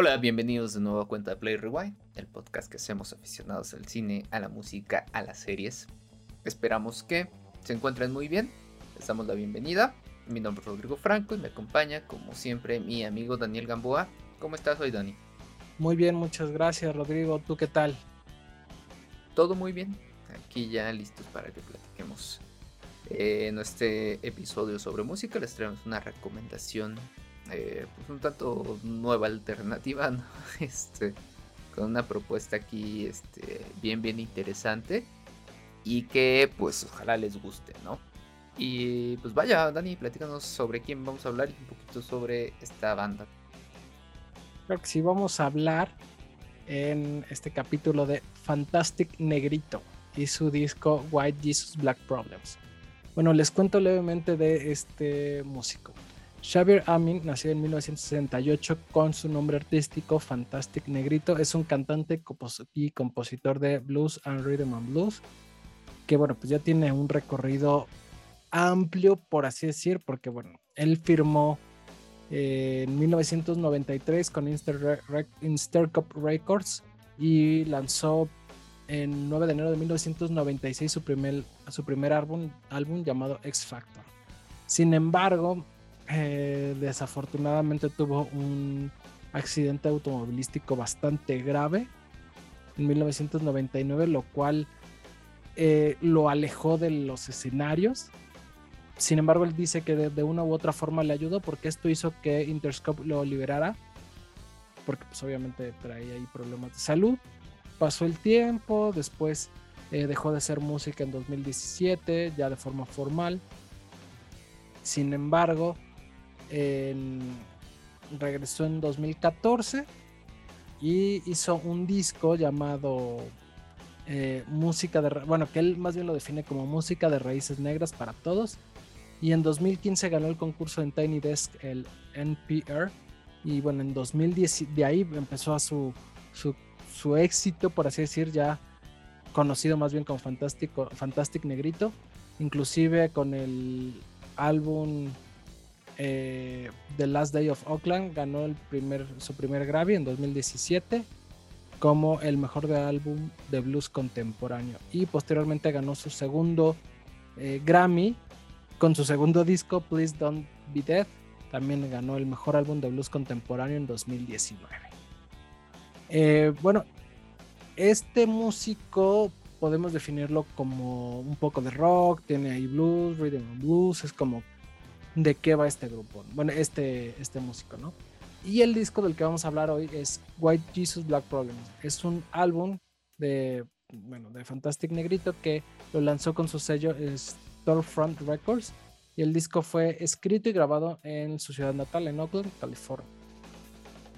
Hola, bienvenidos de nuevo a Cuenta de Play Rewind, el podcast que hacemos aficionados al cine, a la música, a las series. Esperamos que se encuentren muy bien. Les damos la bienvenida. Mi nombre es Rodrigo Franco y me acompaña, como siempre, mi amigo Daniel Gamboa. ¿Cómo estás hoy, Dani? Muy bien, muchas gracias, Rodrigo. ¿Tú qué tal? Todo muy bien. Aquí ya listos para que platiquemos. Eh, en este episodio sobre música les traemos una recomendación eh, pues un tanto nueva alternativa, este, con una propuesta aquí este, bien, bien interesante y que pues ojalá les guste, ¿no? Y pues vaya, Dani, platícanos sobre quién vamos a hablar y un poquito sobre esta banda. Creo que sí vamos a hablar en este capítulo de Fantastic Negrito y su disco White Jesus Black Problems. Bueno, les cuento levemente de este músico. Xavier Amin nació en 1968 con su nombre artístico Fantastic Negrito. Es un cantante y compositor de blues and rhythm and blues que bueno, pues ya tiene un recorrido amplio, por así decir, porque bueno, él firmó eh, en 1993 con Cup Records y lanzó en 9 de enero de 1996 su primer, su primer álbum, álbum llamado X Factor. Sin embargo, eh, desafortunadamente tuvo un accidente automovilístico bastante grave en 1999, lo cual eh, lo alejó de los escenarios. Sin embargo, él dice que de, una u otra forma le ayudó porque esto hizo que Interscope lo liberara, porque pues obviamente traía ahí problemas de salud. Pasó el tiempo, después eh, dejó de hacer música en 2017, ya de forma formal. Sin embargo, regresó en 2014 y hizo un disco llamado eh, Música de... Bueno, que él más bien lo define como Música de Raíces Negras para Todos. Y en 2015 ganó el concurso en Tiny Desk, el NPR. Y bueno, en 2010 de ahí empezó a su, su, su éxito, por así decir, ya conocido más bien como Fantastic Negrito. Inclusive con el álbum eh, The Last Day of Oakland ganó su primer Grammy en 2017 como el mejor álbum de blues contemporáneo. Y posteriormente ganó su segundo eh, Grammy con su segundo disco Please Don't Be Dead. También ganó el mejor álbum de blues contemporáneo en 2019 eh, bueno este músico podemos definirlo como un poco de rock tiene ahí blues rhythm and blues es como de qué va este grupo, bueno, este, este músico, ¿no? Y el disco del que vamos a hablar hoy es White Jesus Black Problems. Es un álbum de, bueno, de Fantastic Negrito que lo lanzó con su sello Storefront Records y el disco fue escrito y grabado en su ciudad natal, en Oakland, California.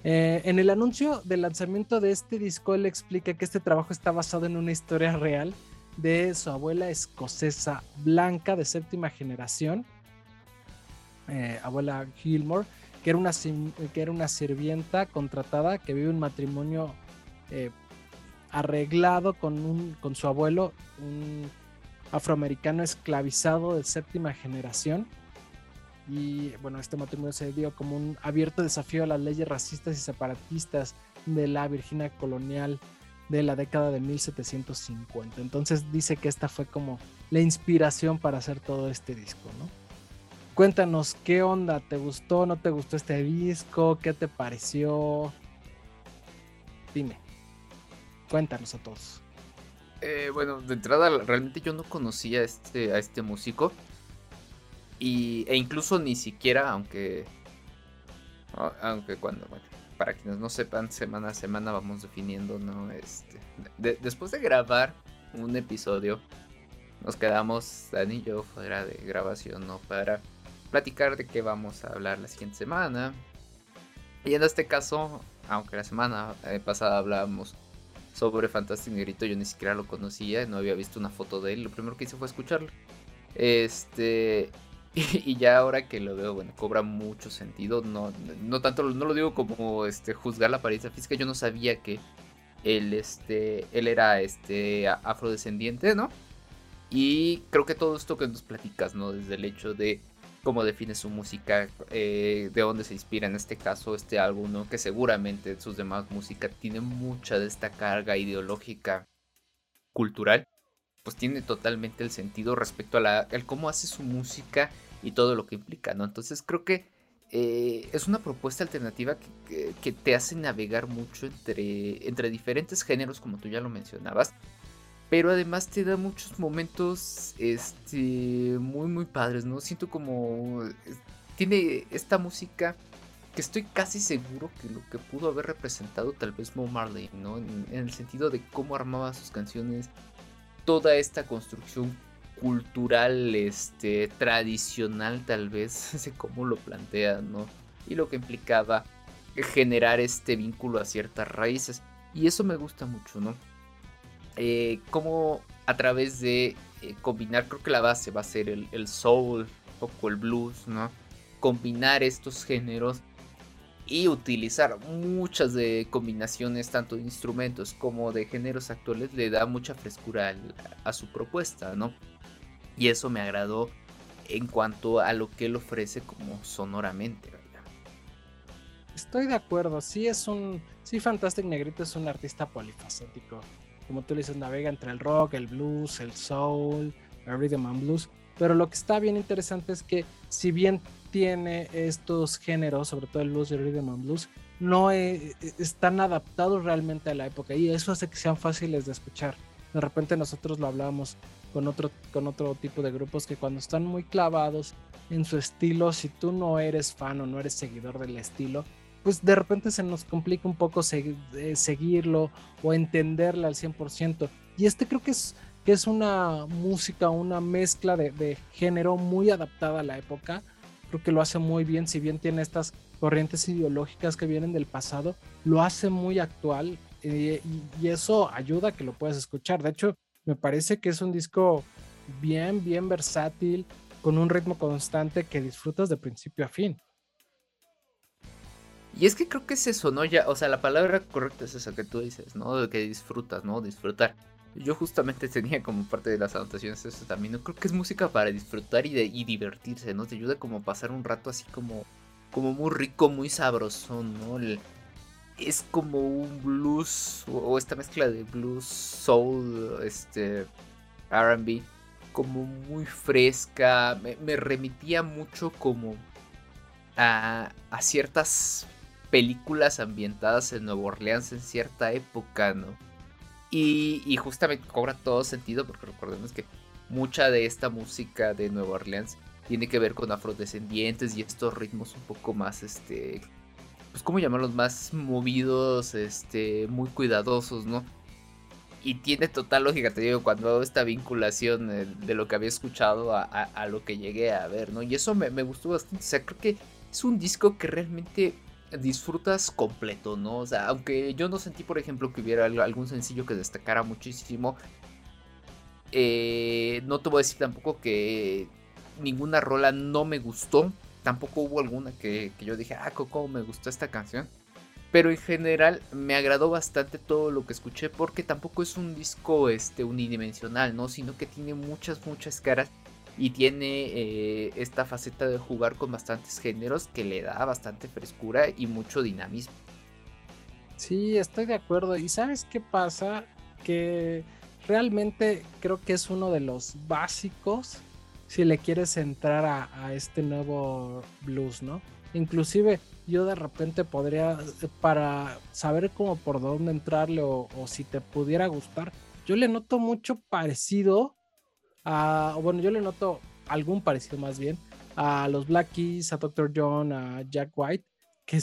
Eh, en el anuncio del lanzamiento de este disco, él explica que este trabajo está basado en una historia real de su abuela escocesa blanca de séptima generación, eh, abuela Gilmore, que era, una, que era una sirvienta contratada que vive un matrimonio eh, arreglado con, un, con su abuelo, un afroamericano esclavizado de séptima generación. Y bueno, este matrimonio se dio como un abierto desafío a las leyes racistas y separatistas de la Virginia colonial de la década de 1750. Entonces dice que esta fue como la inspiración para hacer todo este disco, ¿no? Cuéntanos qué onda, ¿te gustó, no te gustó este disco? ¿Qué te pareció? Dime, cuéntanos a todos. Eh, bueno, de entrada realmente yo no conocía a este, a este músico. Y, e incluso ni siquiera, aunque... Aunque cuando, bueno, para quienes no sepan, semana a semana vamos definiendo, ¿no? Este, después de grabar un episodio, nos quedamos, Dani y yo, fuera de grabación, ¿no? Para platicar de qué vamos a hablar la siguiente semana. Y en este caso, aunque la semana eh, pasada hablábamos sobre Fantastic Negrito, yo ni siquiera lo conocía, no había visto una foto de él, lo primero que hice fue escucharlo. Este, y, ya ahora que lo veo, bueno, cobra mucho sentido, no, no tanto, no lo digo como este, juzgar la apariencia física, yo no sabía que él, este, él era este, afrodescendiente, ¿no? Y creo que todo esto que nos platicas, ¿no? Desde el hecho de cómo define su música, eh, de dónde se inspira en este caso este álbum, ¿no? que seguramente sus demás música tiene mucha de esta carga ideológica cultural, pues tiene totalmente el sentido respecto a la, cómo hace su música y todo lo que implica, ¿no? Entonces creo que eh, es una propuesta alternativa que, te hace navegar mucho entre, entre diferentes géneros, como tú ya lo mencionabas, pero además te da muchos momentos este, muy, muy padres, ¿no? Siento como... Tiene esta música que estoy casi seguro que lo que pudo haber representado tal vez Mo Marley, ¿no? En, el sentido de cómo armaba sus canciones, toda esta construcción cultural, este, tradicional tal vez, sé cómo lo plantea, ¿no? Y lo que implicaba generar este vínculo a ciertas raíces. Y eso me gusta mucho, ¿no? Eh, cómo a través de eh, combinar, creo que la base va a ser el, soul, un poco el blues, ¿no? Combinar estos géneros y utilizar muchas de combinaciones tanto de instrumentos como de géneros actuales le da mucha frescura a su propuesta, ¿no? Y eso me agradó en cuanto a lo que él ofrece como sonoramente. Estoy de acuerdo, sí es un, sí Fantastic Negrito es un artista polifacético como tú dices, navega entre el rock, el blues, el soul, el rhythm and blues. Pero lo que está bien interesante es que si bien tiene estos géneros, sobre todo el blues y el rhythm and blues, no e, e, están adaptados realmente a la época y eso hace que sean fáciles de escuchar. De repente nosotros lo hablábamos con otro, con otro tipo de grupos que cuando están muy clavados en su estilo, si tú no eres fan o no eres seguidor del estilo, pues de repente se nos complica un poco eh, seguirlo o entenderla al 100%. Y este creo que es, es una música, una mezcla de, género muy adaptada a la época. Creo que lo hace muy bien, si bien tiene estas corrientes ideológicas que vienen del pasado, lo hace muy actual eh, y, y, eso ayuda a que lo puedas escuchar. De hecho, me parece que es un disco bien, bien versátil, con un ritmo constante que disfrutas de principio a fin. Y es que creo que es eso, ¿no? Ya, o sea, la palabra correcta es esa que tú dices, ¿no? De que disfrutas, ¿no? Disfrutar. Yo justamente tenía como parte de las anotaciones eso también. ¿no? Creo que es música para disfrutar y, de, y divertirse, ¿no? Te ayuda como a pasar un rato así como, como muy rico, muy sabroso, ¿no? es como un blues o, esta mezcla de blues, soul, este, RB, como muy fresca. Me, me remitía mucho como a, a ciertas películas ambientadas en Nueva Orleans en cierta época, ¿no? Y, justamente cobra todo sentido porque recordemos que mucha de esta música de Nueva Orleans tiene que ver con afrodescendientes y estos ritmos un poco más, este, pues cómo llamarlos, más movidos, este, muy cuidadosos, ¿no? Y tiene total lógica, te digo, cuando hago esta vinculación de, lo que había escuchado a, lo que llegué a ver, ¿no? Y eso me gustó bastante, o sea, creo que es un disco que realmente disfrutas completo, ¿no? O sea, aunque yo no sentí, por ejemplo, que hubiera algún sencillo que destacara muchísimo, eh, no te voy a decir tampoco que ninguna rola no me gustó. Tampoco hubo alguna que, yo dije, ah, cómo me gustó esta canción. Pero en general me agradó bastante todo lo que escuché porque tampoco es un disco este, unidimensional, ¿no? Sino que tiene muchas, muchas caras y tiene eh, esta faceta de jugar con bastantes géneros que le da bastante frescura y mucho dinamismo. Sí, estoy de acuerdo. ¿Y sabes qué pasa? Que realmente creo que es uno de los básicos si le quieres entrar a, este nuevo blues, ¿no? Inclusive yo de repente podría, para saber cómo por dónde entrarle o, o si te pudiera gustar, yo le noto mucho parecido bueno, yo le noto algún parecido más bien a los Black Keys, a Dr. John, a Jack White, que,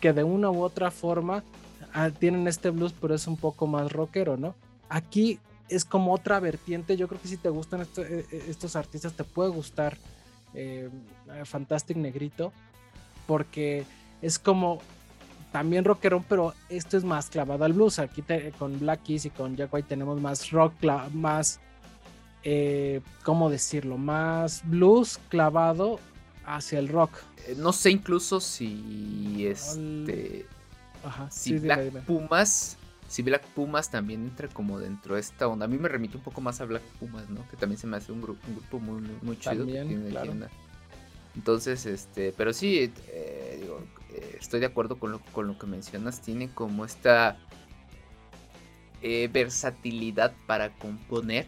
que de una u otra forma ah, tienen este blues, pero es un poco más rockero, ¿no? Aquí es como otra vertiente. Yo creo que si te gustan eh, eh, estos artistas, te puede gustar eh, Fantastic Negrito, porque es como también rockero, pero esto es más clavado al blues. Aquí con Black Keys y con Jack White tenemos más rock, más eh, ¿cómo decirlo? Más blues clavado hacia el rock. Eh, no sé incluso si este... si Black Pumas... Si Black Pumas también entra como dentro de esta onda. A mí me remite un poco más a Black Pumas, ¿no? Que también se me hace un, grupo, un grupo muy, muy, chido. Entonces, este, pero sí, eh, digo, eh, estoy de acuerdo con lo, con lo que mencionas. Tiene como esta eh, versatilidad para componer.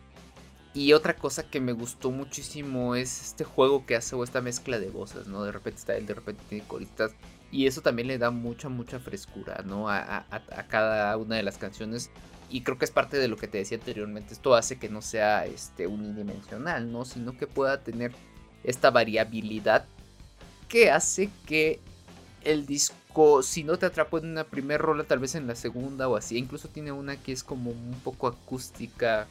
Y otra cosa que me gustó muchísimo es este juego que hace o esta mezcla de voces, ¿no? De repente está él, de repente tiene coristas. Y eso también le da mucha, mucha frescura, ¿no? A, cada una de las canciones. Y creo que es parte de lo que te decía anteriormente. Esto hace que no sea este, unidimensional, ¿no? Sino que pueda tener esta variabilidad que hace que el disco, si no te atrapó en una primera rola, tal vez en la segunda o así. Incluso tiene una que es como un poco acústica,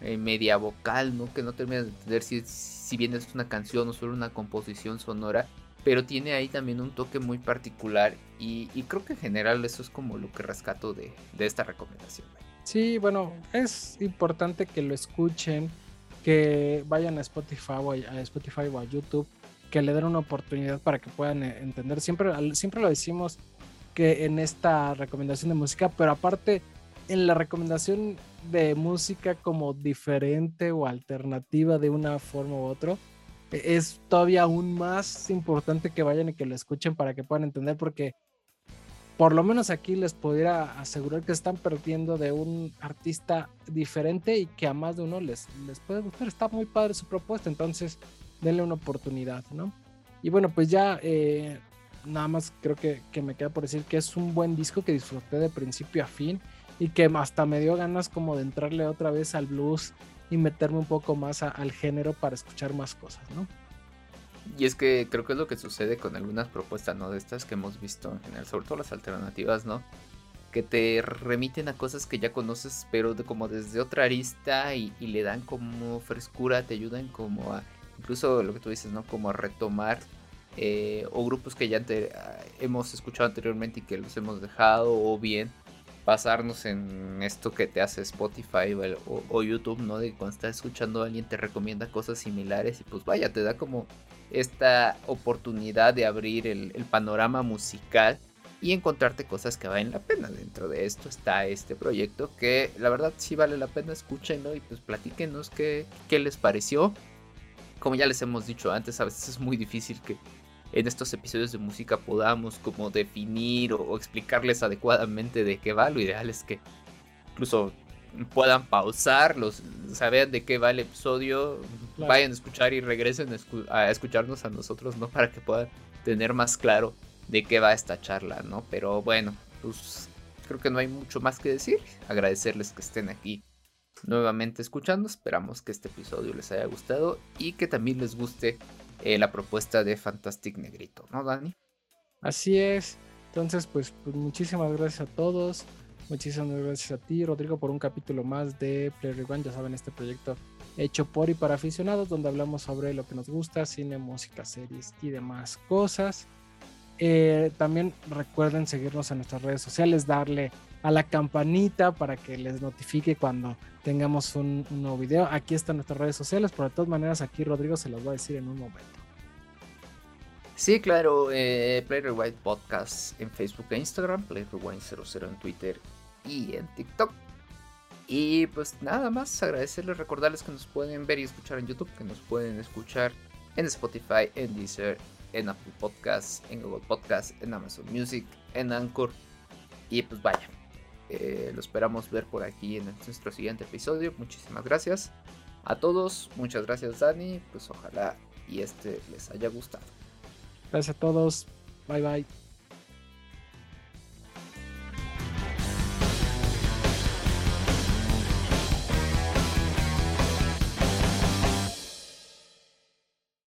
eh, media vocal, ¿no? Que no termina de entender si, si bien es una canción o solo una composición sonora. Pero tiene ahí también un toque muy particular y, creo que en general eso es como lo que rescato de, de esta recomendación. Sí, bueno, es importante que lo escuchen, que vayan a Spotify o a, Spotify o a YouTube, que le den una oportunidad para que puedan eh, entender. Siempre, siempre lo decimos que en esta recomendación de música, pero aparte en la recomendación de música como diferente o alternativa de una forma u otra, e, es todavía aún más importante que vayan y que lo escuchen para que puedan entender, porque por lo menos aquí les pudiera asegurar que están perdiendo de un artista diferente y que a más de uno les, les puede gustar. Está muy padre su propuesta, entonces denle una oportunidad, ¿no? Y bueno, pues ya eh, nada más creo que, me queda por decir que es un buen disco que disfruté de principio a fin y que hasta me dio ganas como de entrarle otra vez al blues y meterme un poco más al género para escuchar más cosas, ¿no? Y es que creo que es lo que sucede con algunas propuestas, ¿no? De estas que hemos visto en general, sobre todo las alternativas, ¿no? Que te remiten a cosas que ya conoces, pero de, como desde otra arista y, le dan como frescura, te ayudan como a, incluso lo que tú dices, ¿no? Como a retomar eh, o grupos que ya hemos escuchado anteriormente y que los hemos dejado, o bien pasarnos en esto que te hace Spotify o, o, YouTube, ¿no? De cuando estás escuchando a alguien te recomienda cosas similares y pues vaya, te da como esta oportunidad de abrir el, panorama musical y encontrarte cosas que valen la pena. Dentro de esto está este proyecto que la verdad sí vale la pena, escúchenlo y pues platíquenos qué, qué les pareció. Como ya les hemos dicho antes, a veces es muy difícil que en estos episodios de música podamos como definir o, explicarles adecuadamente de qué va. Lo ideal es que incluso puedan pausar, los, saber de qué va el episodio, vayan a escuchar y regresen a, escucharnos a nosotros, ¿no? Para que puedan tener más claro de qué va esta charla, ¿no? Pero bueno, pues creo que no hay mucho más que decir. Agradecerles que estén aquí nuevamente escuchando. Esperamos que este episodio les haya gustado y que también les guste eh, la propuesta de Fantastic Negrito, ¿no, Dani? Así es. Entonces, pues, pues muchísimas gracias a todos. Muchísimas gracias a ti, Rodrigo, por un capítulo más de Play Rewind. Ya saben, este proyecto hecho por y para aficionados, donde hablamos sobre lo que nos gusta, cine, música, series y demás cosas. Eh, también recuerden seguirnos en nuestras redes sociales, darle a la campanita para que les notifique cuando tengamos un, nuevo video. Aquí están nuestras redes sociales, pero de todas maneras aquí Rodrigo se los va a decir en un momento. Sí, claro, eh, Play Rewind Podcast en Facebook e Instagram, Play Rewind 00 en Twitter y en TikTok. Y pues nada más agradecerles, recordarles que nos pueden ver y escuchar en YouTube, que nos pueden escuchar en Spotify, en Deezer, en Apple Podcasts, en Google Podcasts, en Amazon Music, en Anchor. Y pues vaya, eh, lo esperamos ver por aquí en nuestro siguiente episodio. Muchísimas gracias a todos, muchas gracias Dani, pues ojalá y este les haya gustado. Gracias a todos, bye bye.